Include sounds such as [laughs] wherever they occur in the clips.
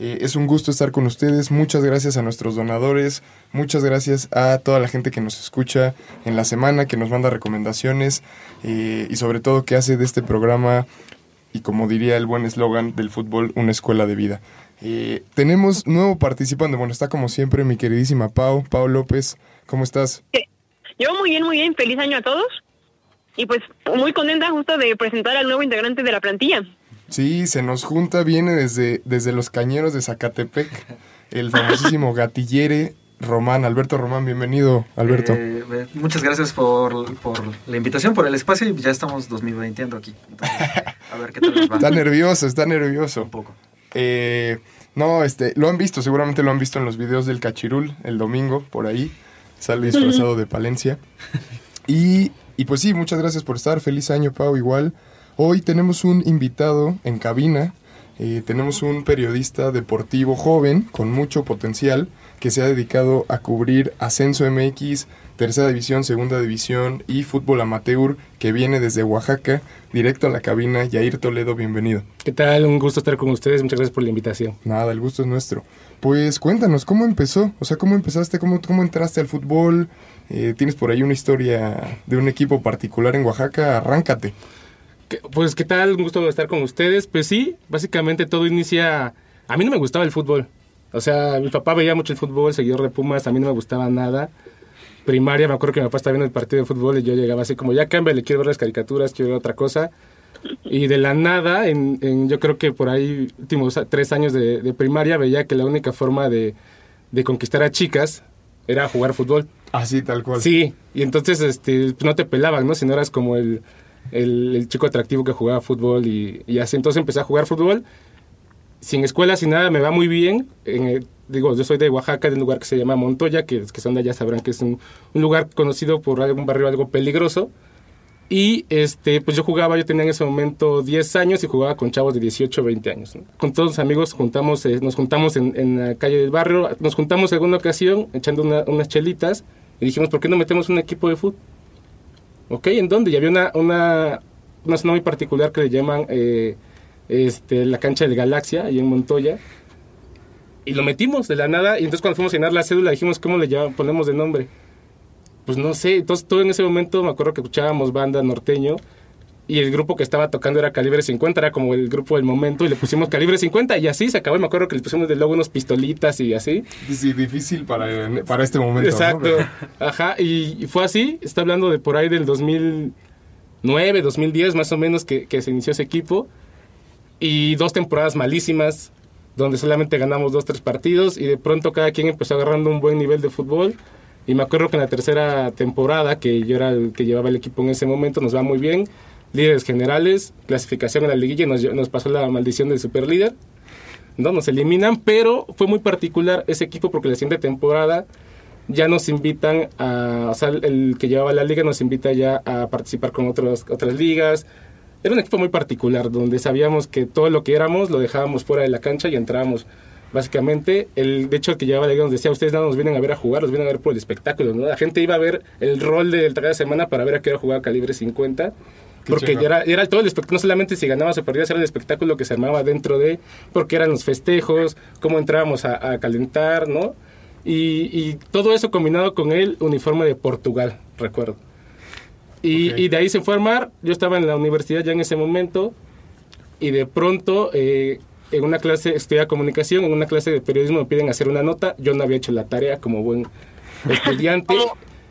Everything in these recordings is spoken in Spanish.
Eh, es un gusto estar con ustedes. Muchas gracias a nuestros donadores. Muchas gracias a toda la gente que nos escucha en la semana, que nos manda recomendaciones eh, y sobre todo que hace de este programa, y como diría el buen eslogan del fútbol, una escuela de vida. Eh, tenemos nuevo participante. Bueno, está como siempre mi queridísima Pau, Pau López. ¿Cómo estás? Yo muy bien, muy bien. Feliz año a todos. Y pues muy contenta justo de presentar al nuevo integrante de la plantilla. Sí, se nos junta, viene desde, desde los cañeros de Zacatepec, el famosísimo gatillere Román, Alberto Román, bienvenido, Alberto. Eh, muchas gracias por, por la invitación, por el espacio y ya estamos 2020 aquí. Entonces, a ver qué tal nos va. está nervioso, está nervioso. Un poco. Eh, no, este, lo han visto, seguramente lo han visto en los videos del Cachirul el domingo, por ahí, sale disfrazado de Palencia. Y, y pues sí, muchas gracias por estar, feliz año Pau, igual. Hoy tenemos un invitado en cabina, eh, tenemos un periodista deportivo joven con mucho potencial que se ha dedicado a cubrir Ascenso MX, Tercera División, Segunda División y Fútbol Amateur que viene desde Oaxaca, directo a la cabina. Yair Toledo, bienvenido. ¿Qué tal? Un gusto estar con ustedes. Muchas gracias por la invitación. Nada, el gusto es nuestro. Pues cuéntanos, ¿cómo empezó? O sea, ¿cómo empezaste? ¿Cómo, cómo entraste al fútbol? Eh, ¿Tienes por ahí una historia de un equipo particular en Oaxaca? Arráncate. ¿Qué- Pues, ¿qué tal? Un gusto estar con ustedes. Pues sí, básicamente todo inicia... A mí no me gustaba el fútbol. O sea, mi papá veía mucho el fútbol, seguidor de Pumas, a mí no me gustaba nada. Primaria, me acuerdo que mi papá estaba viendo el partido de fútbol y yo llegaba así como, ya cámbiale, quiero ver las caricaturas, quiero ver otra cosa. Y de la nada, en, en- yo creo que por ahí, últimos tres años de, de primaria, veía que la única forma de, de conquistar a chicas era jugar fútbol. Así, tal cual. Sí, y entonces este, no te pelaban, ¿no? Si no eras como el, el, el chico atractivo que jugaba fútbol y, y así. Entonces empecé a jugar fútbol. Sin escuela, sin nada, me va muy bien. En digo, yo soy de Oaxaca, de un lugar que se llama Montoya, que, que son de allá sabrán que es un, un lugar conocido por algún barrio algo peligroso. Y este, pues yo jugaba, yo tenía en ese momento 10 años y jugaba con chavos de 18 20 años. ¿no? Con todos los amigos juntamos, eh, nos juntamos en, en la calle del barrio, nos juntamos alguna ocasión echando una- unas chelitas y dijimos, ¿por qué no metemos un equipo de fútbol? ¿Ok? ¿En dónde? Y había una, una, una zona muy particular que le llaman eh, este, la cancha del Galaxia, ahí en Montoya. Y lo metimos de la nada y entonces cuando fuimos a llenar la cédula dijimos, ¿cómo le llaman- ponemos de nombre? Pues no sé, entonces todo en ese momento me acuerdo que escuchábamos banda norteño y el grupo que estaba tocando era Calibre 50, era como el grupo del momento y le pusimos Calibre 50 y así se acabó y me acuerdo que le pusimos de luego unos pistolitas y así. Sí, difícil para, para este momento. ¿no? Exacto, [laughs] ajá, y, y fue así, está hablando de por ahí del 2009, 2010 más o menos que, que se inició ese equipo y dos temporadas malísimas donde solamente ganamos dos, tres partidos y de pronto cada quien empezó agarrando un buen nivel de fútbol y me acuerdo que en la tercera temporada, que yo era el que llevaba el equipo en ese momento, nos va muy bien, líderes generales, clasificación en la liguilla, nos, nos pasó la maldición del superlíder, ¿no? Nos eliminan, pero fue muy particular ese equipo porque la siguiente temporada ya nos invitan a, o sea, el que llevaba la liga nos invita ya a participar con otros, otras ligas. Era un equipo muy particular, donde sabíamos que todo lo que éramos lo dejábamos fuera de la cancha y entrábamos. Básicamente, el, de hecho, el que llevaba la liga nos decía, ustedes no nos vienen a ver a jugar, los vienen a ver por el espectáculo, ¿no? La gente iba a ver el rol del de semana para ver a qué hora jugaba Calibre 50, porque ya era, era todo el espectáculo, no solamente si ganabas o perdías, era el espectáculo que se armaba dentro de, porque eran los festejos, cómo entrábamos a, a calentar, ¿no? Y, y todo eso combinado con el uniforme de Portugal, recuerdo. Y, Ok. y de ahí se fue a armar. Yo estaba en la universidad ya en ese momento y de pronto eh, en una clase, estudiaba comunicación, en una clase de periodismo me piden hacer una nota. Yo no había hecho la tarea como buen [laughs] estudiante.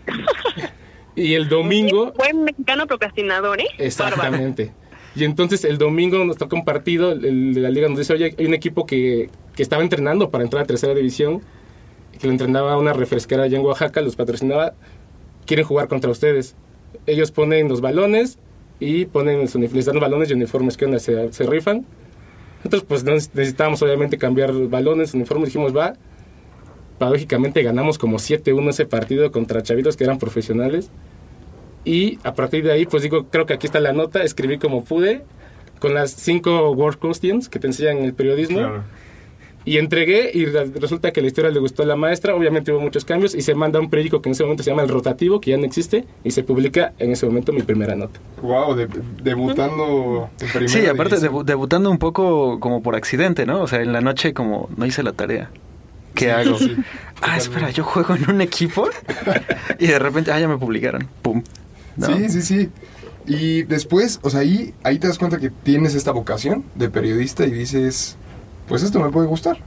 [laughs] y el domingo... Buen mexicano procrastinador, ¿eh? Bárbaro. Exactamente. Y entonces el domingo nos toca un partido, el de la liga nos dice, oye, hay un equipo que, que estaba entrenando para entrar a tercera división, que lo entrenaba una refresquera allá en Oaxaca, los patrocinaba, quieren jugar contra ustedes. Ellos ponen los balones y ponen, les dan balones y uniformes que onda, se, se rifan. Nosotros pues necesitábamos obviamente cambiar balones, uniformes, dijimos va. Paradójicamente ganamos como 7-1 ese partido contra chavitos que eran profesionales. Y a partir de ahí, pues digo, creo que aquí está la nota, escribí como pude, con las cinco world questions que te enseñan en el periodismo. Claro. Y entregué y re- resulta que la historia le gustó a la maestra, obviamente hubo muchos cambios y se manda a un periódico que en ese momento se llama El Rotativo, que ya no existe, y se publica en ese momento mi primera nota. Wow, de- debutando en primera Sí, aparte debutando un poco como por accidente, ¿no? O sea, en la noche como no hice la tarea. ¿Qué Sí, hago? sí, ah, espera, yo juego en un equipo [laughs] y de repente, ah, ya me publicaron. Pum. ¿No? Sí, sí, sí. Y después, o sea, ahí, ahí te das cuenta que tienes esta vocación de periodista y dices, pues esto me puede gustar.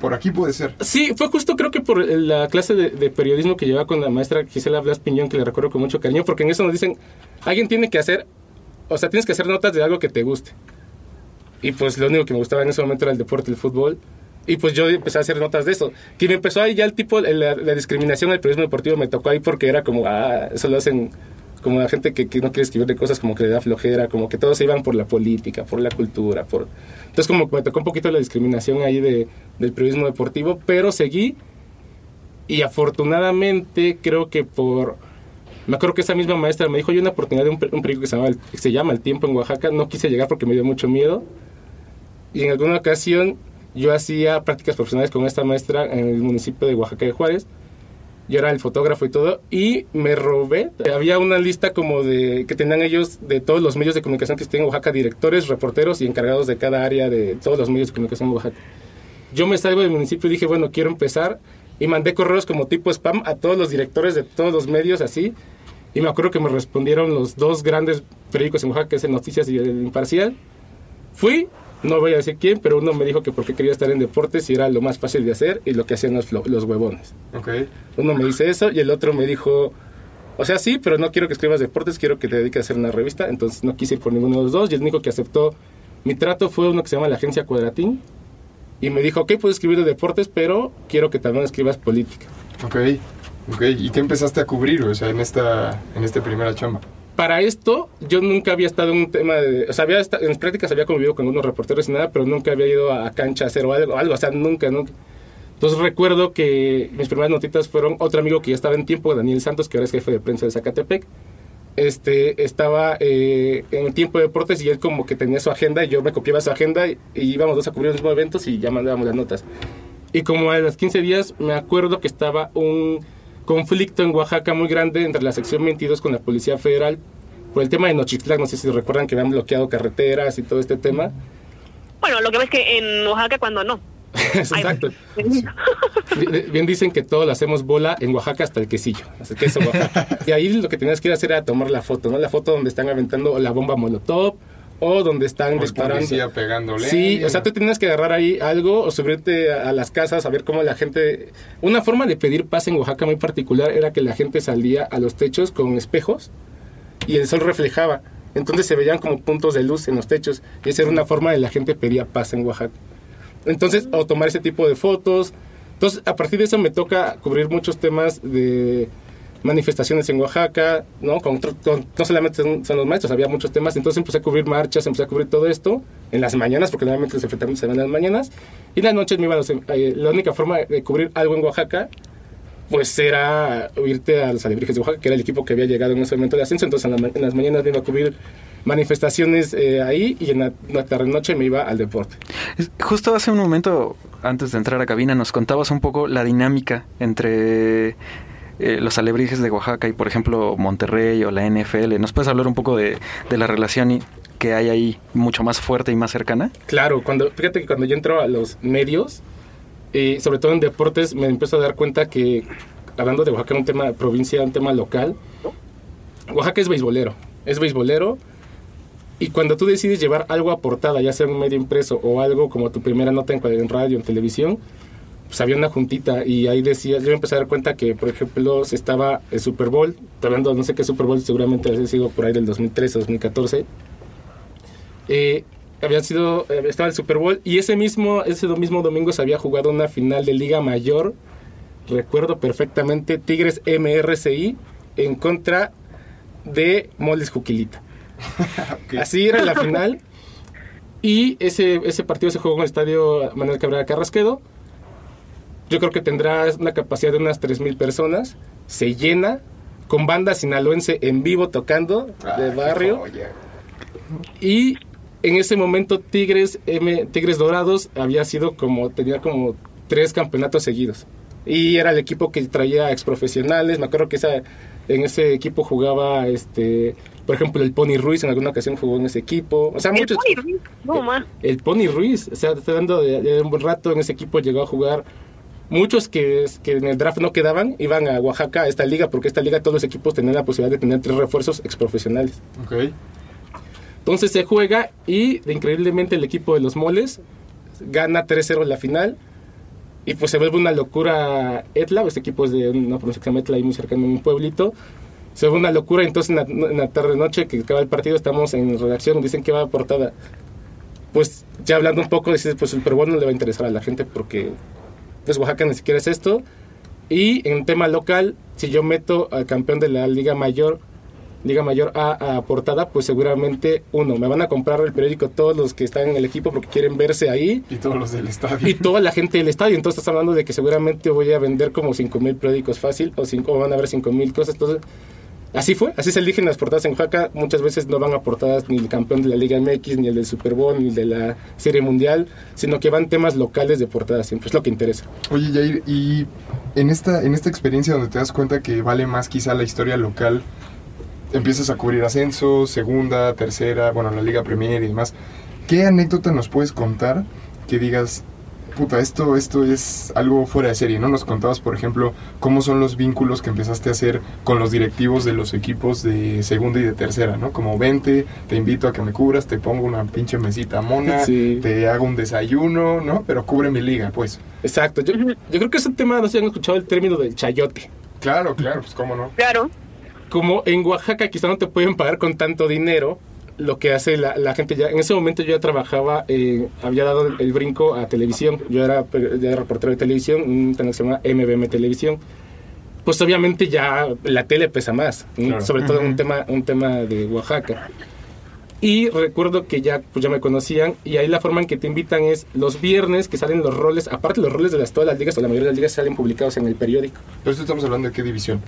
Por aquí puede ser. Sí, fue justo creo que por la clase de, de periodismo que llevaba con la maestra Gisela Blas Piñón, que le recuerdo con mucho cariño, porque en eso nos dicen, alguien tiene que hacer, o sea, tienes que hacer notas de algo que te guste. Y pues lo único que me gustaba en ese momento era el deporte, el fútbol. Y pues yo empecé a hacer notas de eso. Me empezó ahí ya el tipo, la, la discriminación del periodismo deportivo me tocó ahí porque era como, ah, eso lo hacen como la gente que, que no quiere escribir de cosas como que le da flojera, como que todos se iban por la política, por la cultura, por... Entonces como que me tocó un poquito la discriminación ahí de, del periodismo deportivo, pero seguí y afortunadamente creo que por... Me acuerdo que esa misma maestra me dijo, hay una oportunidad de un, un periódico que se, llama El- que se llama El Tiempo en Oaxaca, no quise llegar porque me dio mucho miedo. Y en alguna ocasión yo hacía prácticas profesionales con esta maestra en el municipio de Oaxaca de Juárez. Yo era el fotógrafo y todo, y me robé. Había una lista como de que tenían ellos de todos los medios de comunicación que tienen en Oaxaca, directores, reporteros y encargados de cada área de todos los medios de comunicación en Oaxaca. Yo me salgo del municipio y dije, bueno, quiero empezar. Y mandé correos como tipo spam a todos los directores de todos los medios así. Y me acuerdo que me respondieron los dos grandes periódicos en Oaxaca, que es el Noticias y el Imparcial. Fui, no voy a decir quién, pero uno me dijo que porque quería estar en deportes y era lo más fácil de hacer y lo que hacían los, huevones. Ok. Uno me dice eso y el otro me dijo, o sea, sí, pero no quiero que escribas deportes, quiero que te dediques a hacer una revista. Entonces no quise ir por ninguno de los dos y el único que aceptó mi trato fue uno que se llama la agencia Cuadratín. Y me dijo, ok, puedes escribir de deportes, pero quiero que también escribas política. Ok. Ok. ¿Y qué empezaste a cubrir, o sea, en esta, en esta primera chamba? Para esto, yo nunca había estado en un tema de... O sea, había esta- en prácticas había convivido con unos reporteros y nada, pero nunca había ido a, cancha a hacer o algo, algo, o sea, nunca, nunca. Entonces recuerdo que mis primeras notitas fueron otro amigo que ya estaba en tiempo, Daniel Santos, que ahora es jefe de prensa de Zacatepec. Este, estaba eh, en el tiempo de deportes y él como que tenía su agenda y yo me copiaba su agenda y, y íbamos dos a cubrir los mismos eventos y ya mandábamos las notas. Y como a los 15 días me acuerdo que estaba un conflicto en Oaxaca muy grande entre la sección 22 con la Policía Federal por el tema de Nochitlán, no sé si recuerdan que habían bloqueado carreteras y todo este tema. Bueno, lo que ves que en Oaxaca cuando no. [laughs] Exacto. Bien- dicen que todo lo hacemos bola en Oaxaca hasta el quesillo, hasta el queso Oaxaca. [laughs] Y ahí lo que tenías que ir a hacer era tomar la foto, ¿no? La foto donde están aventando la bomba molotov o donde están disparando. pegándole. Sí, o sea, tú tenías que agarrar ahí algo o subirte a, a las casas a ver cómo la gente... Una forma de pedir paz en Oaxaca muy particular era que la gente salía a los techos con espejos y el sol reflejaba. Entonces se veían como puntos de luz en los techos y esa era una forma de la gente pedía paz en Oaxaca. Entonces, o tomar ese tipo de fotos. Entonces, a partir de eso me toca cubrir muchos temas de manifestaciones en Oaxaca, ¿no? Con, no solamente son, los maestros, había muchos temas. Entonces empecé a cubrir marchas, empecé a cubrir todo esto en las mañanas, porque normalmente los enfrentamientos se ven en las mañanas. Y en las noches me iba a los- eh, la única forma de cubrir algo en Oaxaca, pues era irte a los Alebrijes de Oaxaca, que era el equipo que había llegado en ese momento de ascenso. Entonces en, la en las mañanas me iba a cubrir manifestaciones eh, ahí y en la, la tarde-noche me iba al deporte. Justo hace un momento, antes de entrar a cabina, nos contabas un poco la dinámica entre eh, los alebrijes de Oaxaca y, por ejemplo, Monterrey o la NFL. ¿Nos puedes hablar un poco de, la relación que hay ahí mucho más fuerte y más cercana? Claro, cuando, fíjate que cuando yo entro a los medios, eh, sobre todo en deportes, me empiezo a dar cuenta que, hablando de Oaxaca, un tema de provincia, un tema local, Oaxaca es beisbolero, es beisbolero, y cuando tú decides llevar algo a portada, ya sea un medio impreso o algo como tu primera nota en radio, en televisión, pues había una juntita y ahí decía, yo empecé a dar cuenta que, por ejemplo, se estaba el Super Bowl, hablando, no sé qué Super Bowl, seguramente ha sido por ahí del 2013, 2014, eh, había sido eh, estaba el Super Bowl y ese mismo ese mismo domingo se había jugado una final de Liga Mayor recuerdo perfectamente Tigres MRCI en contra de Moles Juquilita [laughs] así era la final [laughs] Y ese, ese partido se jugó en el estadio Manuel Cabrera Carrasquedo. Yo creo que tendrá una capacidad de unas 3.000 personas. Se llena con banda sinaloense en vivo tocando de barrio. Y en ese momento Tigres M, Tigres Dorados había sido como tenía como tres campeonatos seguidos. Y era el equipo que traía ex profesionales. Me acuerdo que esa, en ese equipo jugaba este por ejemplo el Pony Ruiz en alguna ocasión jugó en ese equipo. O sea, El muchos Pony Ruiz, no, el Pony Ruiz, o sea, te estoy dando de, de un buen rato en ese equipo llegó a jugar. Muchos que, que en el draft no quedaban iban a Oaxaca a esta liga porque esta liga todos los equipos tenían la posibilidad de tener tres refuerzos ex profesionales. Ok. Entonces se juega y increíblemente el equipo de los moles gana 3-0 la final y pues se vuelve una locura Etla, este equipo es de una provincia que se llama Etla y muy cercano a un pueblito. Se vuelve una locura, entonces en la, en la tarde noche que acaba el partido estamos en redacción, dicen que va a portada. Pues ya hablando un poco, dices, pues el Super Bowl no le va a interesar a la gente porque pues Oaxaca ni siquiera es esto. Y en tema local, si yo meto al campeón de la Liga Mayor, Liga Mayor A a portada, pues seguramente, uno, me van a comprar el periódico todos los que están en el equipo porque quieren verse ahí Y todos los del estadio. y toda la gente del estadio. Entonces estás hablando de que seguramente voy a vender como 5 mil periódicos fácil o, cinco, o van a haber 5 mil cosas. Entonces, así fue, así se eligen las portadas en Oaxaca. Muchas veces no van a portadas ni el campeón de la Liga MX, ni el del Super Bowl, ni el de la Serie Mundial, sino que van temas locales de portadas, siempre es lo que interesa. Oye, Jair, y en esta, en esta experiencia donde te das cuenta que vale más quizá la historia local, empiezas a cubrir ascenso, segunda, tercera, bueno, la Liga Premier y demás. ¿Qué anécdota nos puedes contar que digas, puta, esto, esto es algo fuera de serie, ¿no? Nos contabas, por ejemplo, cómo son los vínculos que empezaste a hacer con los directivos de los equipos de segunda y de tercera, ¿no? Como vente, te invito a que me cubras, te pongo una pinche mesita mona, Sí. te hago un desayuno, ¿no? Pero cubre mi liga, pues. Exacto. Yo, yo creo que es un tema, no sé si han escuchado el término del chayote. Claro, claro, pues cómo no. Claro. como en Oaxaca quizá no te pueden pagar con tanto dinero, lo que hace la, la gente ya... En ese momento yo ya trabajaba, eh, había dado el, el brinco a televisión. Yo era, ya era reportero de televisión, un canal que se llama MBM Televisión. Pues obviamente ya la tele pesa más. Claro. sobre todo un tema, un tema de Oaxaca. Y recuerdo que ya, pues ya me conocían y ahí la forma en que te invitan es los viernes que salen los roles, aparte los roles de las, todas las ligas o la mayoría de las ligas salen publicados en el periódico. Pero esto estamos hablando de qué división.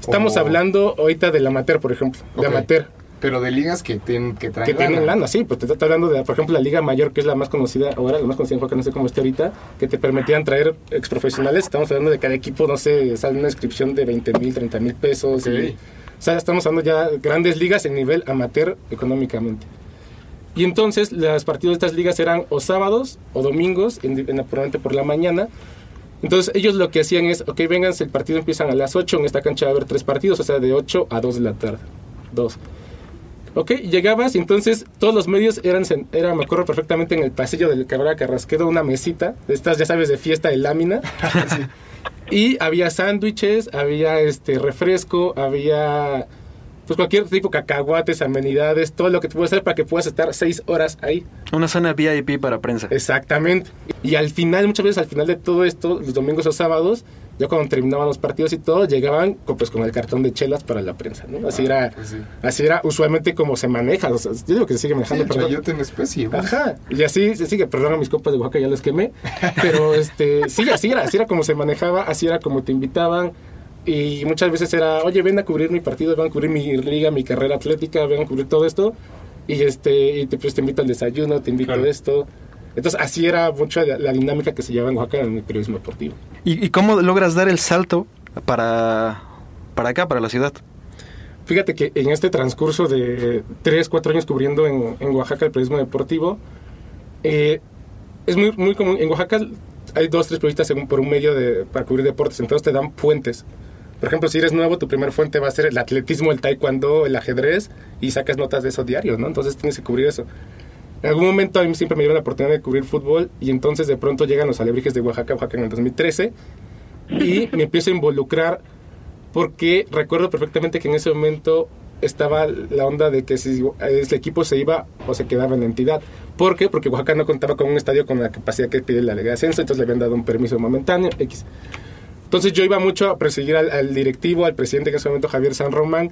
Estamos O- hablando ahorita del amateur, por ejemplo. De Ok. amateur. Pero de ligas que, ten- que traen Que tienen lana. lana, sí. Pues te está hablando de, por ejemplo, la Liga Mayor, que es la más conocida ahora, la más conocida en Oaxaca, no sé cómo esté ahorita, que te permitían traer ex profesionales. Estamos hablando de cada equipo, no sé, sale una inscripción de 20 mil, 30 mil pesos. Ok. y- o sea, estamos hablando ya de grandes ligas en nivel amateur económicamente. Y entonces, los partidos de estas ligas eran o sábados o domingos, en, en, probablemente por la mañana. Entonces ellos lo que hacían es, ok, vénganse, el partido empiezan a las 8, en esta cancha va a haber tres partidos, o sea, de 8 a 2 de la tarde. Dos. Ok, llegabas y entonces todos los medios eran, era, me acuerdo perfectamente, en el pasillo del Cabrera Carrasquedo, una mesita, de estas, ya sabes, de fiesta de lámina. [laughs] Y había sándwiches, había este refresco, había pues cualquier tipo, cacahuates, amenidades, todo lo que te puedes hacer para que puedas estar seis horas ahí. Una zona VIP para prensa. Exactamente. Y al final, muchas veces al final de todo esto, los domingos o sábados, ya cuando terminaban los partidos y todo, llegaban con, pues, con el cartón de chelas para la prensa, ¿no? Así era, Pues sí. así era usualmente como se maneja. O sea, yo digo que se sigue Sí, manejando, el perdón. chayote en especie, güey. Ajá, y así se sigue, perdón a mis copas de Oaxaca, ya los quemé, pero este, sí, así era, así era como se manejaba, así era como te invitaban, y muchas veces era, oye, ven a cubrir mi partido, ven a cubrir mi liga, mi carrera atlética, ven a cubrir todo esto, y este, y te, pues, te invito al desayuno, te invito Claro. a esto, entonces así era mucho la, la dinámica que se lleva en Oaxaca en el periodismo deportivo. ¿Y, y cómo logras dar el salto para, para acá, para la ciudad? Fíjate que en este transcurso de 3, 4 años cubriendo en, en Oaxaca el periodismo deportivo, eh, es muy, muy común. En Oaxaca hay dos, tres periodistas según por un medio de, para cubrir deportes, entonces te dan fuentes. Por ejemplo, si eres nuevo, tu primer fuente va a ser el atletismo, el taekwondo, el ajedrez, y sacas notas de eso diario, ¿no? Entonces tienes que cubrir eso. En algún momento a mí siempre me dieron la oportunidad de cubrir fútbol, y entonces de pronto llegan los alebrijes de Oaxaca, Oaxaca en el 2013, y me empiezo a involucrar porque recuerdo perfectamente que en ese momento estaba la onda de que si el equipo se iba o se quedaba en la entidad. ¿Por qué? Porque Oaxaca no contaba con un estadio con la capacidad que pide la ley de ascenso, entonces le habían dado un permiso momentáneo, X. Entonces yo iba mucho a perseguir al, al directivo, al presidente que en ese momento Javier San Román,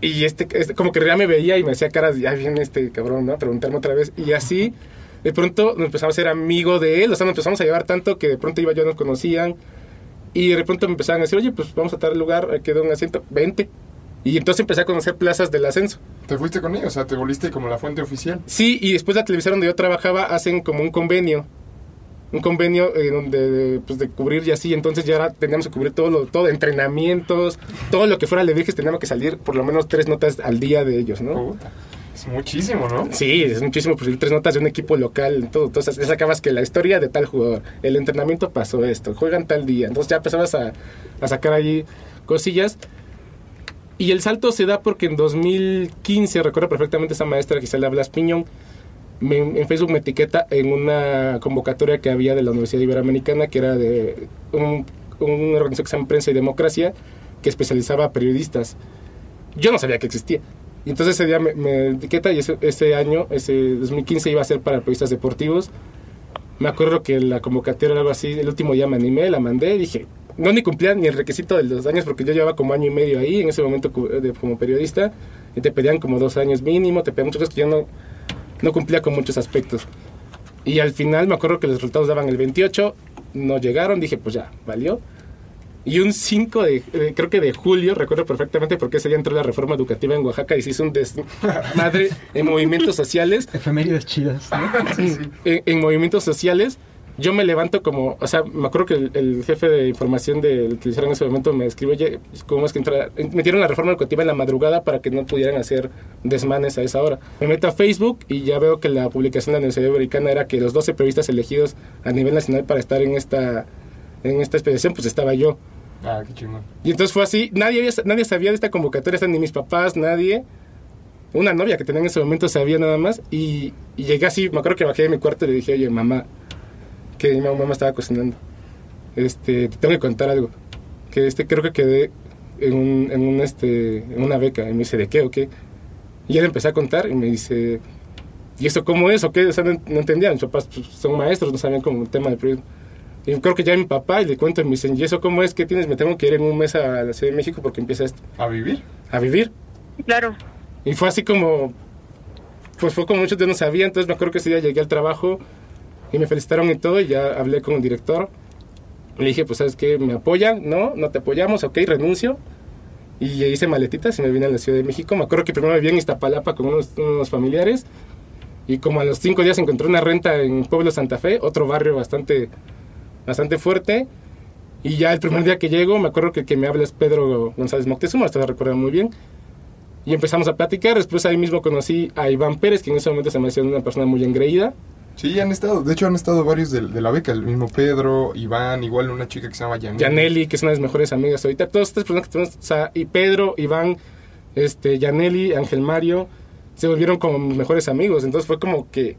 Y este, este, como que ya me veía y me hacía caras, ya viene este cabrón, ¿no? Preguntarme otra vez. Y así, de pronto nos empezamos a ser amigo de él, o sea, nos empezamos a llevar tanto que de pronto iba yo, nos conocían. Y de pronto me empezaban a decir, oye, pues vamos a tal lugar, quedó un asiento, vente. Y entonces empecé a conocer plazas del ascenso. ¿Te fuiste con ellos? O sea, te volviste como la fuente oficial. Sí, y después la televisión donde yo trabajaba hacen como un convenio. Un convenio eh, donde, pues, de cubrir y así. Entonces ya era- teníamos que cubrir todo, lo, todo, entrenamientos, todo lo que fuera Leviges, teníamos que salir por lo menos tres notas al día de ellos, ¿no? Puta. Es muchísimo, ¿no? Sí, es muchísimo, pues tres notas de un equipo local, todo. Entonces ya sacabas que la historia de tal jugador, el entrenamiento pasó esto, juegan tal día. Entonces ya empezabas a, a sacar allí cosillas. Y el salto se da porque en 2015, recuerdo perfectamente esa maestra Gisela Blas Piñón, me- en Facebook me etiqueta en una convocatoria que había de la Universidad Iberoamericana, que era de un, una organización que se llama Prensa y Democracia, que especializaba a periodistas. Yo no sabía que existía. Y entonces ese día me, me etiqueta y ese, ese año, ese 2015, iba a ser para periodistas deportivos. Me acuerdo que la convocatoria era algo así, el último día me animé, la mandé, dije, no ni cumplía ni el requisito de los años porque yo llevaba como año y medio ahí en ese momento como periodista y te pedían como dos años mínimo, te pedían muchas cosas que yo no, no cumplía con muchos aspectos. Y al final me acuerdo que los resultados daban el 28, no llegaron, dije, pues ya, valió. Y un 5 de, eh, creo que de julio, recuerdo perfectamente porque ese día entró la reforma educativa en Oaxaca y se hizo un desmadre en movimientos sociales. [laughs] Efemérides chidas. ¿no? En, en movimientos sociales, yo me levanto como, o sea, me acuerdo que el, el jefe de información del que hicieron en ese momento me escribió, oye, ¿cómo es que entra? metieron la reforma educativa en la madrugada para que no pudieran hacer desmanes a esa hora? Me meto a Facebook y ya veo que la publicación de la Universidad Americana era que los 12 periodistas elegidos a nivel nacional para estar en esta, en esta expedición, pues estaba yo. Ah, qué chingón. Y entonces fue así, nadie, había- nadie sabía de esta convocatoria, ni mis papás, nadie. Una novia que tenía en ese momento sabía nada más. Y, y llegué así, me acuerdo que bajé de mi cuarto y le dije, oye, mamá, que mi mamá estaba cocinando. Este, te tengo que contar algo. Que este creo que quedé en, un, en, un, este, en una beca. Y me dice, ¿de qué o qué? Y él empecé a contar y me dice, ¿y eso cómo es o qué? O sea, no, no entendía. Mis papás pues, son maestros, no sabían como el tema del periodismo. Y creo que ya mi papá y le cuento y me dicen, ¿y eso cómo es? ¿Qué tienes? Me tengo que ir en un mes a la Ciudad de México porque empieza esto, ¿A vivir? a vivir. Claro. Y fue así como, pues fue como muchos de no sabían, entonces me acuerdo que ese día llegué al trabajo y me felicitaron y todo y ya hablé con el director. Le dije, pues sabes qué, me apoyan, no, no te apoyamos, ok, renuncio. Y hice maletitas y me vine a la Ciudad de México. Me acuerdo que primero me vi en Iztapalapa con unos, unos familiares y como a los cinco días encontré una renta en Pueblo Santa Fe, otro barrio bastante, bastante fuerte. Y ya el primer día que llego, me acuerdo que el que me habla es Pedro González Moctezuma, hasta lo recuerdo muy bien. Y empezamos a platicar. Después ahí mismo conocí a Iván Pérez, que en ese momento se me hacía una persona muy engreída. Sí, han estado. De hecho, han estado varios de, la beca. El mismo Pedro, Iván, igual una chica que se llama Yaneli. Yaneli, que es una de mis mejores amigas ahorita. Todas estas personas que tenemos, o sea, y Pedro, Iván, este, Yaneli, Ángel Mario, se volvieron como mejores amigos. Entonces fue como que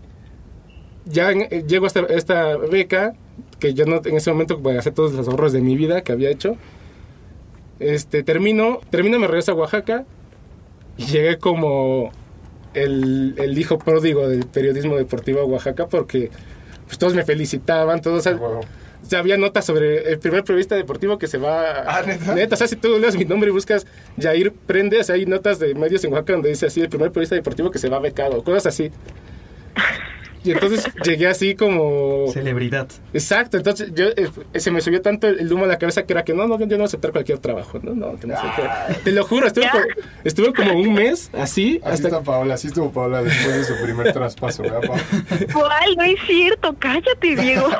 ya eh, llego a esta, esta beca, que yo no en ese momento voy a hacer todos los ahorros de mi vida que había hecho. Este, termino, termino, me regreso a Oaxaca y llegué como el, el hijo pródigo del periodismo deportivo a Oaxaca porque pues todos me felicitaban, todos... Ah, huevo. O sea, había notas sobre el primer periodista deportivo que se va. Ah, ¿neta? o sea, si tú lees mi nombre y buscas Jair Prende, o sea, hay notas de medios en Oaxaca donde dice así: el primer periodista deportivo que se va becado, cosas así. Y entonces llegué así como. Celebridad. Exacto, entonces yo, eh, se me subió tanto el, el humo a la cabeza que era que no, no, yo no voy a aceptar cualquier trabajo, no, no, que no sé qué. Te lo juro, estuve, como, estuve como un mes así, Así hasta está Paola, así estuvo Paola después de su primer traspaso, ¿verdad, Paola? ¿Cuál? No es cierto, cállate, Diego. [laughs]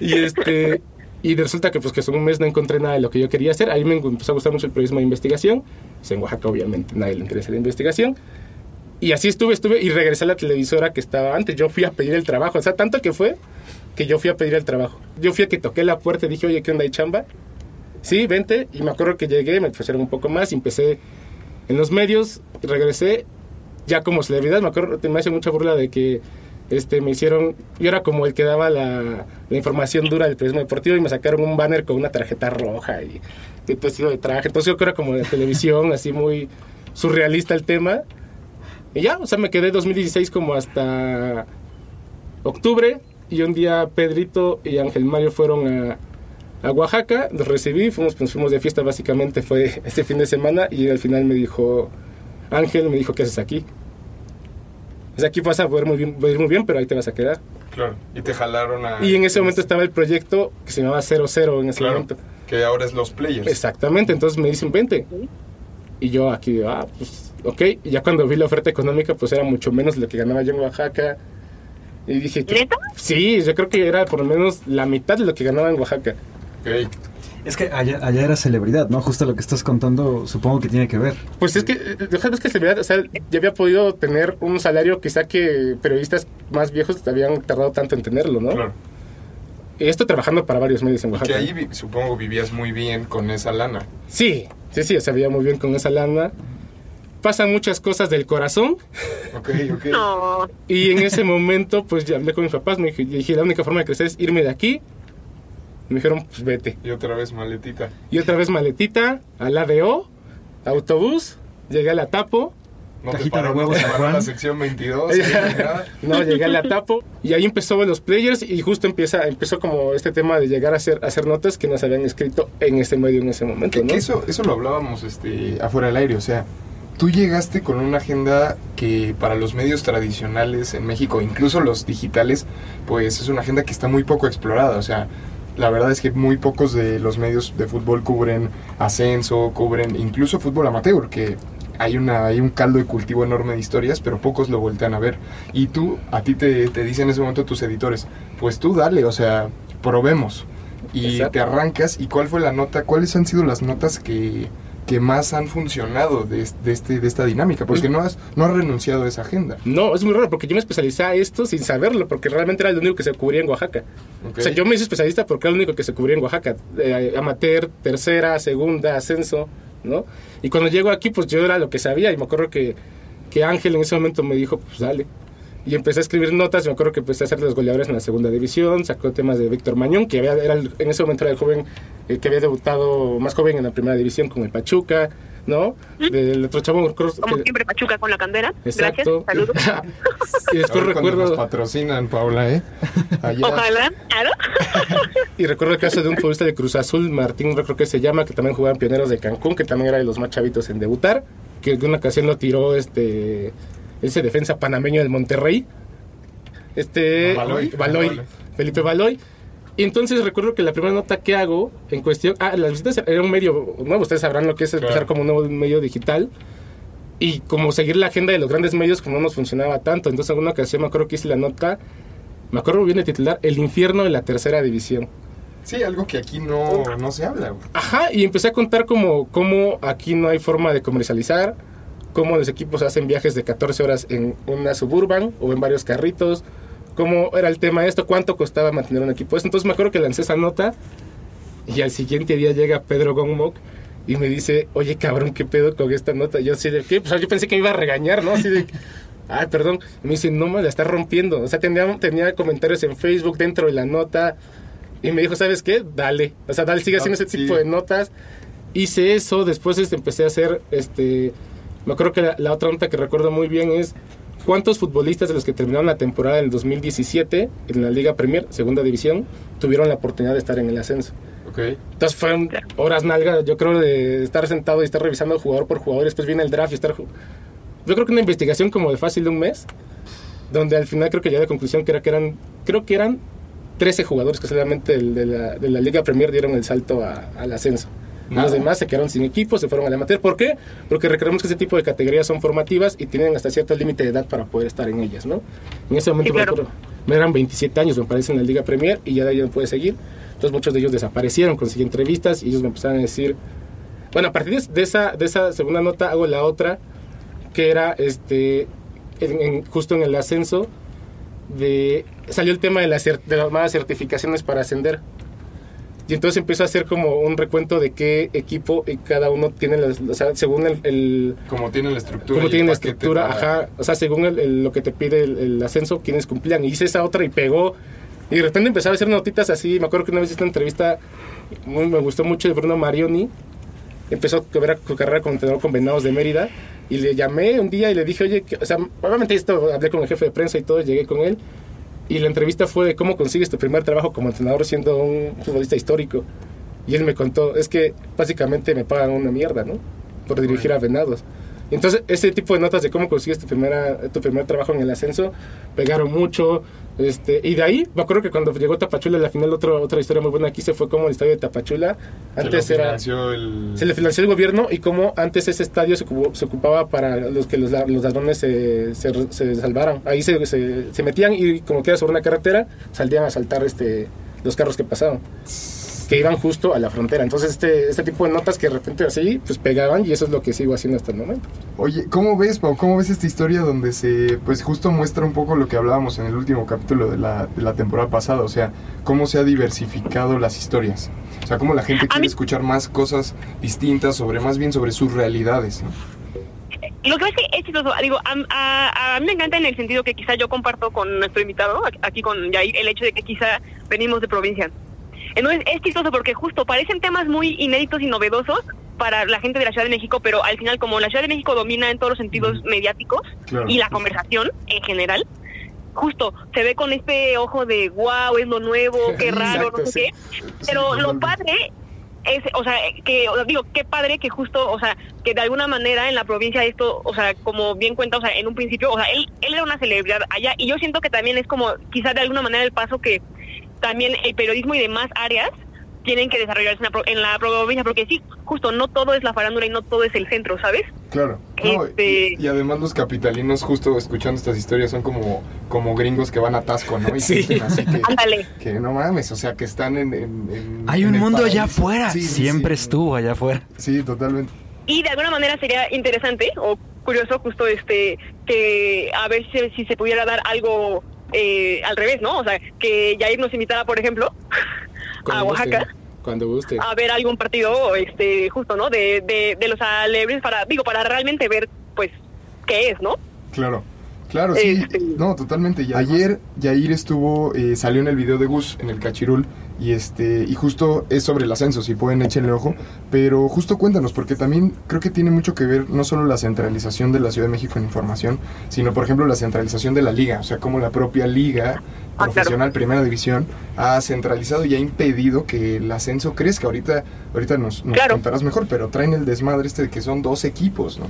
Y este y resulta que pues que en un mes no encontré nada de lo que yo quería hacer. Ahí me empezó a gustar mucho el periodismo de investigación. Pues, en Oaxaca obviamente nadie le interesa la investigación. Y así estuve, estuve y regresé a la televisora que estaba antes. Yo fui a pedir el trabajo. O sea, tanto que fue que yo fui a pedir el trabajo. Yo fui a que toqué la puerta y dije, oye, ¿qué onda hay chamba? Sí, vente. Y me acuerdo que llegué, me ofrecieron un poco más y empecé en los medios. regresé ya como celebridad. Me acuerdo, me hace mucha burla de que este, me hicieron, yo era como el que daba la, la información dura del periodismo deportivo y me sacaron un banner con una tarjeta roja y, y vestido de traje. Entonces yo creo que era como de televisión, así muy surrealista el tema. Y ya, o sea, me quedé 2016 como hasta octubre y un día Pedrito y Ángel Mario fueron a, a Oaxaca, los recibí, fuimos, nos fuimos de fiesta básicamente, fue [laughs] este fin de semana y al final me dijo, Ángel me dijo, ¿qué haces aquí? O sea, aquí vas a poder muy bien, ir muy bien, pero ahí te vas a quedar. Claro. Y te jalaron a. Y en ese momento estaba el proyecto que se llamaba 00 en ese Claro. momento. Que ahora es los players. Exactamente, entonces me dicen, vente. Y yo aquí, ah, pues, ok. Y ya cuando vi la oferta económica, pues era mucho menos de lo que ganaba yo en Oaxaca. Y dije, que- ¿Neta? sí, yo creo que era por lo menos la mitad de lo que ganaba en Oaxaca. Ok. Es que allá, allá era celebridad, ¿no? Justo lo que estás contando, supongo que tiene que ver. Pues es que, eh, deja que vea, o sea, ya había podido tener un salario quizá que periodistas más viejos habían tardado tanto en tenerlo, ¿no? Claro. Y esto trabajando para varios medios en Y que Oaxaca. ahí supongo vivías muy bien con esa lana. Sí, sí, sí, se veía muy bien con esa lana. Pasan muchas cosas del corazón Ok, ok. No. y en ese momento pues ya hablé con mis papás, me dije, dije, la única forma de crecer es irme de aquí. Me dijeron, pues vete. Y otra vez maletita. Y otra vez maletita, al ADO, autobús, llegué a la Tapo, No te Cajita de paró, no huevos te San paró Juan. la sección 22. ni nada. [laughs] no, llegué a la Tapo y ahí empezó los players y justo empieza, empezó como este tema de llegar a hacer, a hacer notas que nos habían escrito en ese medio en ese momento, ¿no? que eso, eso lo hablábamos este, afuera del aire, o sea, tú llegaste con una agenda que para los medios tradicionales en México, incluso los digitales, pues es una agenda que está muy poco explorada, o sea, la verdad es que muy pocos de los medios de fútbol cubren ascenso, cubren incluso fútbol amateur, que hay, una, hay un caldo de cultivo enorme de historias, pero pocos lo voltean a ver. Y tú, a ti te, te dicen en ese momento tus editores, pues tú dale, o sea, probemos. Y Exacto. te arrancas. ¿Y cuál fue la nota? ¿Cuáles han sido las notas que, que más han funcionado de, de este, de esta dinámica? Porque no has, no has renunciado a esa agenda. No, es muy raro porque yo me especialicé a esto sin saberlo, porque realmente era lo único que se cubría en Oaxaca. ¿ok? O sea, yo me hice especialista porque era lo único que se cubría en Oaxaca. Eh, amateur, tercera, segunda, ascenso, ¿no? Y cuando llego aquí, pues yo era lo que sabía y me acuerdo que, que Ángel en ese momento me dijo, pues dale. Y empecé a escribir notas, y me acuerdo que empecé a hacer los goleadores en la segunda división, sacó temas de Víctor Mañón, que había, era el- en ese momento era el joven eh, que había debutado más joven en la primera división con el Pachuca, ¿no? Del otro chavo, creo Como que- siempre, Pachuca con la candera. Exacto. Gracias. Saludos. [laughs] y A después ver cuándo nos recuerdo... patrocinan, Paula, ¿eh? [laughs] Allá. Ojalá. Claro. [laughs] Y recuerdo el caso de un futbolista de Cruz Azul, Martín, creo que se llama, que también jugaba en Pioneros de Cancún, que también era de los más chavitos en debutar, que en una ocasión lo tiró este ese defensa panameño del Monterrey, este Baloy. Baloy, Baloy. Felipe Baloy. Y entonces recuerdo que la primera nota que hago en cuestión, ah, las visitas era un medio nuevo, ustedes sabrán lo que es empezar Claro. como un nuevo medio digital. Y como seguir la agenda de los grandes medios, como no nos funcionaba tanto. Entonces, en una ocasión me acuerdo que hice la nota, me acuerdo bien de titular, El infierno de la tercera división. Sí, algo que aquí no, no se habla. güey. Ajá, y empecé a contar como cómo aquí no hay forma de comercializar, cómo los equipos hacen viajes de 14 horas en una suburban o en varios carritos, cómo era el tema de esto, cuánto costaba mantener un equipo. Entonces me acuerdo que lancé esa nota y al siguiente día llega Pedro Gongmok y me dice, oye cabrón, ¿qué pedo con esta nota? Yo así de, ¿qué? Pues yo pensé que me iba a regañar, ¿no? Así de, [laughs] ay, perdón. Y me dice, no me la estás rompiendo. O sea, tenía, tenía comentarios en Facebook dentro de la nota. Y me dijo, ¿sabes qué? Dale. O sea, dale, sigue haciendo ese Ah, sí. tipo de notas. Hice eso, después este, empecé a hacer, este, me acuerdo que la, la otra nota que recuerdo muy bien es cuántos futbolistas de los que terminaron la temporada del 2017 en la Liga Premier, segunda división, tuvieron la oportunidad de estar en el ascenso. Ok. Entonces fueron horas nalga, yo creo, de estar sentado y estar revisando jugador por jugador. Después viene el draft y estar. Yo creo que una investigación como de fácil de un mes, donde al final creo que llegué a la conclusión que era que eran, creo que eran 13 jugadores que solamente de, la, de la Liga Premier dieron el salto a- al ascenso. Los demás se quedaron sin equipo, se fueron al amateur. ¿Por qué? Porque recordemos que ese tipo de categorías son formativas y tienen hasta cierto límite de edad para poder estar en ellas, ¿no? En ese momento Sí, claro. me acuerdo, me eran 27 años, me parece, en la Liga Premier y ya de ahí no pude seguir. Entonces muchos de ellos desaparecieron, conseguí entrevistas y ellos me empezaron a decir... Bueno, a partir de esa, de esa segunda nota hago la otra, que era este en- en- justo en el ascenso, de, salió el tema de, la de las certificaciones para ascender. Y entonces empiezo a hacer como un recuento de qué equipo y cada uno tiene, las, o sea, según el, el- Como tiene la estructura. cómo y tienen la estructura, para- ajá, o sea, según el- el- lo que te pide el, el ascenso, quienes cumplían. Y hice esa otra y pegó. Y de repente empezaba a hacer notitas así. Me acuerdo que una vez hice una entrevista, muy, me gustó mucho de Bruno Marioni. Empezó a ver su carrera como entrenador con Venados de Mérida. Y le llamé un día y le dije, oye, que- o sea, obviamente esto hablé con el jefe de prensa y todo, llegué con él. Y la entrevista fue de cómo consigues tu primer trabajo como entrenador siendo un futbolista histórico. Y él me contó, es que básicamente me pagan una mierda, ¿no? Por dirigir a Venados. Entonces, ese tipo de notas de cómo consigues tu, primera, tu primer trabajo en el ascenso pegaron mucho. Este, y de ahí, me acuerdo que cuando llegó Tapachula, la final, otro, otra historia muy buena aquí se fue como el estadio de Tapachula. Antes Se era. el- Se le financió el gobierno y como antes ese estadio se, ocupó- se ocupaba para los que los, los ladrones se, se, se salvaran. Ahí se, se, metían y como que era sobre una carretera, salían a asaltar este, los carros que pasaban. Que iban justo a la frontera. Entonces este, este tipo de notas que de repente así, pues pegaban y eso es lo que sigo haciendo hasta el momento. Oye, ¿cómo ves, Pau? ¿Cómo ves esta historia donde se, pues justo muestra un poco lo que hablábamos en el último capítulo de la, de la temporada pasada? O sea, cómo se ha diversificado las historias. O sea, cómo la gente quiere mí- escuchar más cosas distintas sobre, más bien sobre sus realidades, ¿no? Lo que pasa es que es chistoso. Digo, a, a- a mí me encanta en el sentido que quizá yo comparto con nuestro invitado, aquí con Yair, el hecho de que quizá venimos de provincia. Entonces es chistoso porque justo parecen temas muy inéditos y novedosos para la gente de la Ciudad de México, pero al final como la Ciudad de México domina en todos los sentidos mediáticos Claro. y la conversación en general, justo se ve con este ojo de wow, es lo nuevo, qué raro, Exacto, no sé sí. qué. Pero lo padre es, o sea, que o- digo, qué padre que justo, o sea, que de alguna manera en la provincia esto, o sea, como bien cuenta, o sea, en un principio, o sea, él, él era una celebridad allá y yo siento que también es como quizá de alguna manera el paso que también el periodismo y demás áreas tienen que desarrollarse en la, pro- en la provincia, porque sí, justo no todo es la farándula y no todo es el centro, ¿sabes? Claro. No, Este- y, y además los capitalinos, justo escuchando estas historias, son como, como gringos que van a Tasco, ¿no? Y Sí. así que, Ándale. que no mames, o sea, que están en... en- en- Hay un el mundo allá afuera. Sí, Siempre sí. estuvo allá afuera. Sí, totalmente. Y de alguna manera sería interesante o curioso justo este que a ver si, si se pudiera dar algo eh, al revés, ¿no? O sea, que Jair nos invitara, por ejemplo, [laughs] a guste, Oaxaca Cuando guste. a ver algún partido este justo, ¿no? De, de, de los alebres para, digo, para realmente ver, pues, qué es, ¿no? Claro. Claro, sí. Este- No, totalmente. Y ayer Yair estuvo, eh, salió en el video de Gus, en el Cachirul, y este, y justo es sobre el ascenso, si pueden échenle ojo. Pero justo cuéntanos, porque también creo que tiene mucho que ver no solo la centralización de la Ciudad de México en información, sino por ejemplo la centralización de la liga. O sea, como la propia liga Ah, claro. profesional, primera división, ha centralizado y ha impedido que el ascenso crezca. Ahorita, ahorita nos, nos Claro. contarás mejor, pero traen el desmadre este de que son dos equipos, ¿no?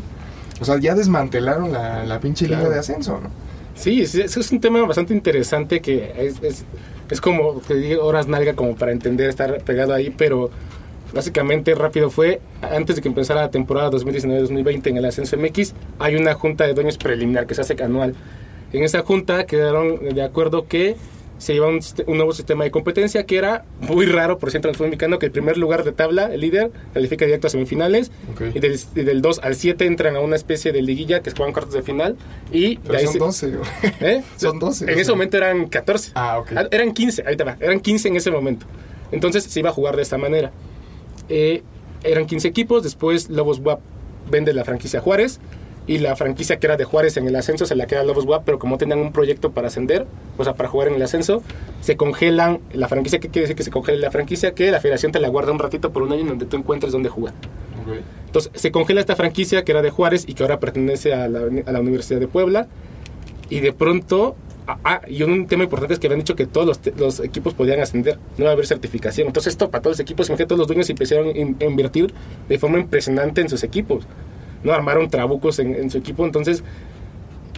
O sea, ya desmantelaron la, la pinche Claro. liga de ascenso, ¿no? Sí, es, es- un tema bastante interesante que es, es, es como, te digo, horas nalga como para entender, estar pegado ahí, pero básicamente rápido fue, antes de que empezara la temporada 2019-2020 en el Ascenso MX, hay una junta de dueños preliminar que se hace anual. En esa junta quedaron de acuerdo que se lleva un, un nuevo sistema de competencia que era muy raro, por cierto, en el fútbol mexicano, que el primer lugar de tabla, el líder, califica directo a semifinales, Ok. y del, y del 2 al 7 entran a una especie de liguilla que juegan cuartos de final, y de Pero ahí son se- 12, güey. [laughs] ¿Eh? [laughs] Son 12, En o ese sea. momento eran 14. Ah, ok. Ah, Eran 15, ahí te va. Eran 15 en ese momento. Entonces se iba a jugar de esta manera. Eh, eran 15 equipos. Después Lobos WAP vende la franquicia Juárez. Y la franquicia que era de Juárez en el ascenso se la queda a Lobos WAP. Pero como tenían un proyecto para ascender, o sea, para jugar en el ascenso, se congelan la franquicia. ¿Qué quiere decir que se congele la franquicia? Que la federación te la guarda un ratito por un año en donde tú encuentres dónde jugar. Entonces se congela esta franquicia que era de Juárez y que ahora pertenece a la, a la Universidad de Puebla. Y de pronto, ah, ah, y un tema importante es que habían dicho que todos los, equipos podían ascender, no iba a haber certificación. Entonces esto para todos los equipos, imagínate, todos los dueños empezaron a in- a invertir de forma impresionante en sus equipos. No armaron trabucos en, en su equipo. Entonces,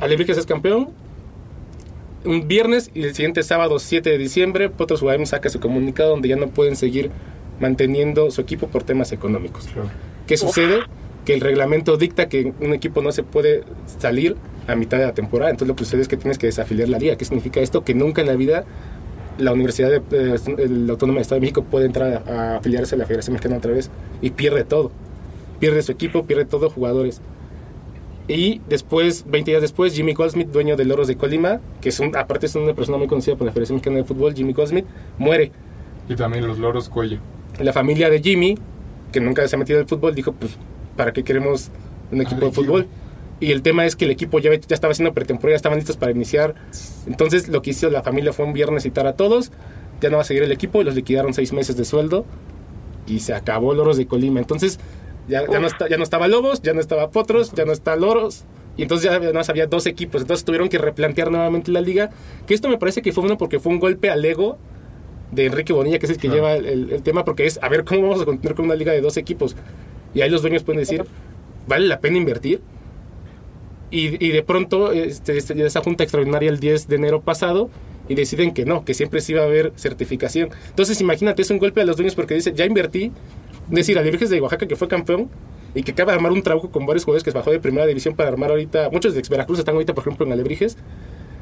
Alebrijes es campeón. Un viernes y el siguiente sábado 7 de diciembre, Potros UAM saca su comunicado donde ya no pueden seguir manteniendo su equipo por temas económicos. Claro. ¿Qué sucede? Que el reglamento dicta que un equipo no se puede salir a mitad de la temporada. Entonces lo que sucede es que tienes que desafiliar la liga. ¿Qué significa esto? Que nunca en la vida la Universidad de, eh, el Autónoma del Estado de México puede entrar a, a afiliarse a la Federación Mexicana otra vez y pierde todo. Pierde su equipo, pierde todo, jugadores. Y después, 20 días después, Jimmy Goldsmith, dueño de Loros de Colima, que es un, aparte es una persona muy conocida por la Federación Mexicana de Fútbol, Jimmy Goldsmith, muere. Y también los loros cuello. La familia de Jimmy, que nunca se ha metido en el fútbol, dijo, pues, ¿para qué queremos un equipo de equipo. fútbol? Y el tema es que el equipo ya, ya estaba haciendo pretemporada, estaban listos para iniciar. Entonces lo que hizo la familia fue un viernes citar a todos, ya no va a seguir el equipo y los liquidaron seis meses de sueldo y se acabó Loros de Colima. Entonces ya, ya, no, está- ya no estaba Lobos, ya no estaba Potros, ya no está Loros. Y entonces ya nada más había dos equipos. Entonces tuvieron que replantear nuevamente la liga. Que esto me parece que fue bueno porque fue un golpe al ego de Enrique Bonilla, que es el que Claro. lleva el, el- tema, porque es, a ver, ¿cómo vamos a continuar con una liga de dos equipos? Y ahí los dueños pueden decir, ¿vale la pena invertir? Y, y de pronto, este, este, esa junta extraordinaria el 10 de enero pasado, y deciden que no, que siempre sí va a haber certificación. Entonces, imagínate, es un golpe a los dueños porque dice, ya invertí, decir, a Virges de Oaxaca, que fue campeón, y que acaba de armar un trabajo con varios jugadores que bajó de primera división para armar ahorita, muchos de Veracruz están ahorita, por ejemplo, en Alebrijes,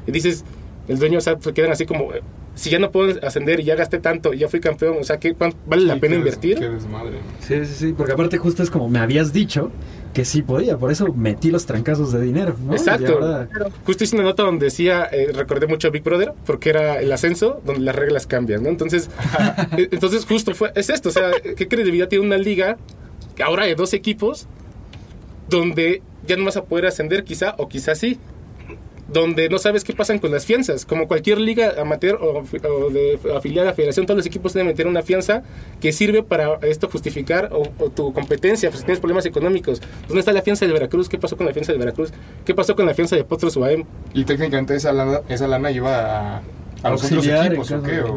y dices, el dueño, o sea, se quedan así como, si ya no puedo ascender y ya gasté tanto y ya fui campeón, o sea, ¿qué, cuán- ¿vale la Sí, pena qué des- invertir? Qué desmadre. ¿no? Sí, sí, sí, porque aparte justo es como me habías dicho que sí podía, por eso metí los trancazos de dinero, ¿no? Exacto. ahora- Justo hice una nota donde decía, eh, recordé mucho a Big Brother, porque era el ascenso donde las reglas cambian, ¿no? Entonces, [laughs] eh, entonces justo fue, es esto, o sea, ¿qué credibilidad tiene una liga que ahora hay dos equipos donde ya no vas a poder ascender quizá, o quizá sí? Donde no sabes qué pasan con las fianzas. Como cualquier liga amateur o, o de afiliada a federación, todos los equipos deben meter una fianza que sirve para esto justificar o, o tu competencia, pues si tienes problemas económicos. ¿Dónde está la fianza de Veracruz? ¿Qué pasó con la fianza de Veracruz? ¿Qué pasó con la fianza de Potros UAM? Y técnicamente esa lana, esa lana iba a, a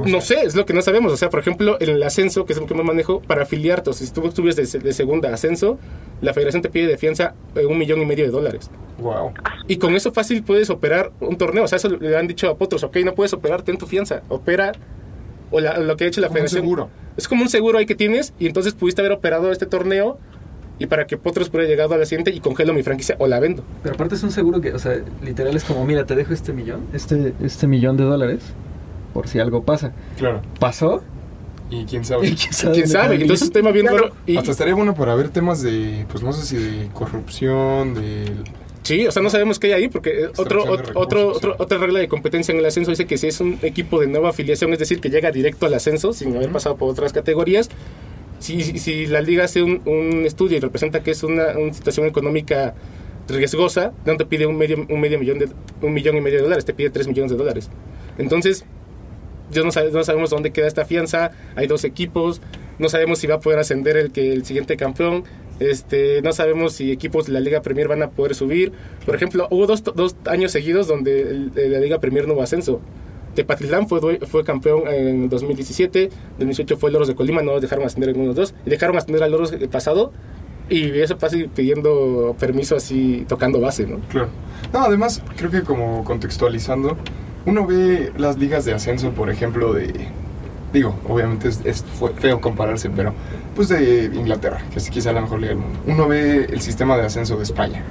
No sé, es lo que no sabemos. O sea, por ejemplo, en el ascenso, que es lo que más manejo, para afiliarte, o si tú estuvieras de, de segunda ascenso, la federación te pide de fianza eh, un millón y medio de dólares. Wow. Y con eso fácil puedes operar un torneo. O sea, eso le han dicho a Potros, ok, no puedes operarte en tu fianza. Opera, o la- lo que ha hecho la Como un federación. seguro. Es como un seguro ahí que tienes, y entonces pudiste haber operado este torneo, y para que Potros pudiera llegado a la siguiente y congelo mi franquicia o la vendo. Pero aparte es un seguro que, o sea, literal es como, mira, te dejo este millón, este, este millón de dólares, por si algo pasa. Claro. ¿Pasó? Y quién [laughs] sabe. ¿Quién sabe? ¿Quién sabe? Entonces, tema bien raro. Y, Hasta estaría bueno para ver temas de, pues no sé si de corrupción, de... Sí, o sea, no sabemos qué hay ahí, porque eh, otro, recursos, otro- sí. otra regla de competencia en el ascenso dice que si es un equipo de nueva afiliación, es decir, que llega directo al ascenso sin haber pasado por otras categorías, si, si- la liga hace un, estudio y representa que es una, una situación económica riesgosa, no te pide un medio, un medio millón de, un millón y medio de dólares, te pide tres millones de dólares. Entonces, yo no, sabe- no sabemos dónde queda esta fianza, hay dos equipos, no sabemos si va a poder ascender el que el siguiente campeón, este, no sabemos si equipos de la Liga Premier van a poder subir. Por ejemplo, hubo dos, dos años seguidos donde el- la Liga Premier no hubo ascenso. Tepatitlán fue, fue campeón en 2017, en 2018 fue Loros de Colima, no dejaron ascender en uno de los dos, y dejaron ascender a Loros el pasado, y eso pasa pidiendo permiso así, tocando base, ¿no? Claro. No, además, creo que como contextualizando, uno ve las ligas de ascenso, por ejemplo, de... Digo, obviamente es, es feo compararse, pero pues de Inglaterra, que es quizá la mejor liga del mundo. Uno ve el sistema de ascenso de España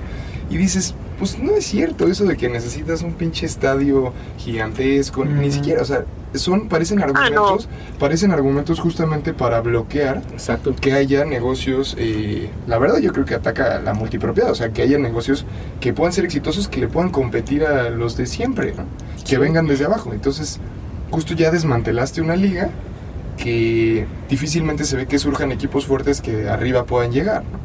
y dices, pues no es cierto eso de que necesitas un pinche estadio gigantesco, ni siquiera, o sea, son, parecen argumentos, parecen argumentos justamente para bloquear Exacto. que haya negocios, eh, la verdad yo creo que ataca a la multipropiedad, o sea, que haya negocios que puedan ser exitosos, que le puedan competir a los de siempre, ¿no? que vengan desde abajo. Entonces, justo ya desmantelaste una liga que difícilmente se ve que surjan equipos fuertes que de arriba puedan llegar. ¿no?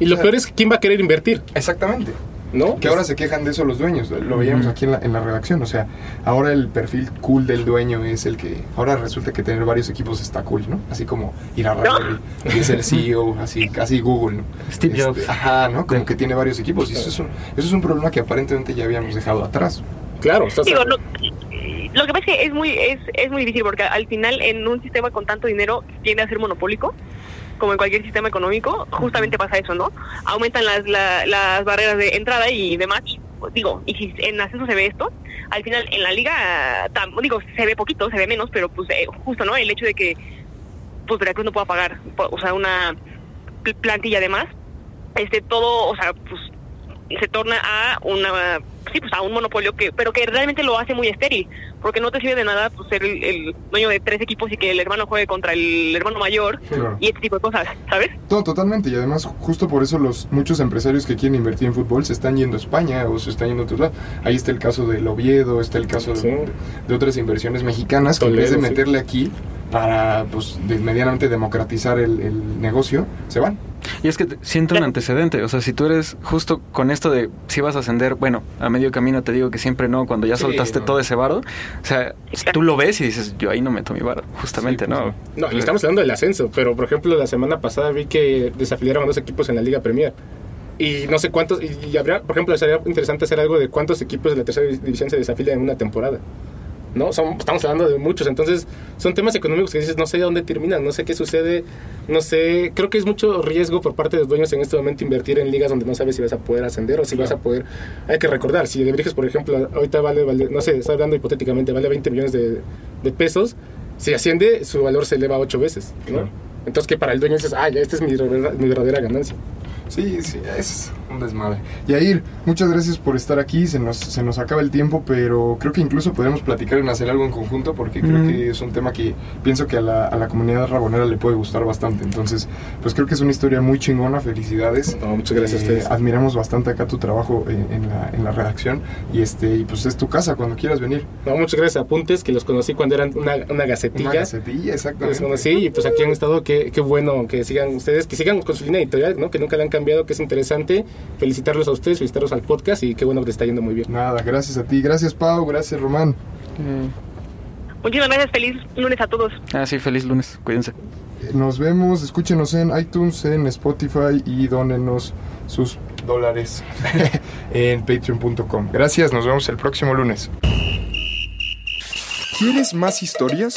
Y lo O sea, peor es que quién va a querer invertir, Exactamente. ¿no? Que ahora se quejan de eso los dueños, lo veíamos aquí en la, en la redacción, o sea, ahora el perfil cool del dueño es el que, ahora resulta que tener varios equipos está cool, ¿no? Así como ir a Raspberry, que es el CEO, así, casi Google, ¿no? Steve Este, Jobs. Ajá, ¿no? Como que tiene varios equipos, y eso es un, eso es un problema que aparentemente ya habíamos dejado atrás. Claro, estás- Digo, lo, lo que pasa es que es muy, es, es muy difícil porque al final en un sistema con tanto dinero tiende a ser monopólico, como en cualquier sistema económico, justamente pasa eso, ¿no? Aumentan las, la- las barreras de entrada y y, pues, digo, y si en ascenso se ve esto, al final en la liga, digo, se ve poquito, se ve menos, pero pues eh, justo, ¿no? El hecho de que pues Veracruz no pueda pagar, o sea, una pl- plantilla de más, este, todo, o sea, pues se torna a una sí pues a un monopolio que pero que realmente lo hace muy estéril porque no te sirve de nada pues ser el, el dueño de tres equipos y que el hermano juegue contra el hermano mayor Claro. y este tipo de cosas sabes No, totalmente, y además justo por eso los muchos empresarios que quieren invertir en fútbol se están yendo a España o se están yendo a otros lados. Ahí está el caso del Oviedo, está el caso de- Sí. de, otras inversiones mexicanas que en vez de sí. meterle aquí para pues de- medianamente democratizar el, el negocio, se van. Y es que siento un antecedente, o sea, si tú eres justo con esto de si vas a ascender, bueno, a medio camino te digo que siempre no, cuando ya Sí, soltaste no. todo ese varo, o sea, tú lo ves y dices, yo ahí no meto mi varo, justamente, Sí, pues, ¿no? No, y estamos hablando del ascenso, pero por ejemplo la semana pasada vi que desafiliaron a dos equipos en la Liga Premier. Y no sé cuántos, y, y habría, por ejemplo, sería interesante hacer algo de cuántos equipos de la tercera división se desafilian en una temporada. ¿No? Son, estamos hablando de muchos, entonces son temas económicos que dices, no sé dónde terminan, no sé qué sucede, no sé, creo que es mucho riesgo por parte de los dueños en este momento invertir en ligas donde no sabes si vas a poder ascender o si vas a poder, hay que recordar, si Alebrijes, por ejemplo, ahorita vale, vale no sé, estoy hablando hipotéticamente, vale 20 millones de, de pesos, si asciende, su valor se eleva ocho veces, ¿no? Claro. Entonces que para el dueño dices, ah, ya esta es mi verdadera ganancia. Sí, sí, es un desmadre. Yair, muchas gracias por estar aquí. Se nos, se nos acaba el tiempo, pero creo que incluso podemos platicar en hacer algo en conjunto porque creo Mm. que es un tema que pienso que a la, a la comunidad rabonera le puede gustar bastante. Entonces, pues creo que es una historia muy chingona. Felicidades. No, muchas gracias a Eh, ustedes. Admiramos bastante acá tu trabajo en, en la, en la redacción y este y pues es tu casa cuando quieras venir. No, muchas gracias a Apuntes, que los conocí cuando eran una, una gacetilla. Una gacetilla, exactamente. Los conocí y pues aquí han estado, qué, qué bueno que sigan ustedes, que sigan con su línea editorial, ¿no? que nunca le han cambiado, que es interesante. Felicitarlos a ustedes, felicitarlos al podcast y qué bueno que te está yendo muy bien. Nada, gracias a ti. Gracias, Pau. Gracias, Román. Muchísimas gracias, feliz lunes a todos. Ah, sí, feliz lunes. Cuídense. Nos vemos, escúchenos en iTunes, en Spotify y dónenos sus dólares [laughs] en patreon.com. Gracias, nos vemos el próximo lunes. ¿Quieres más historias?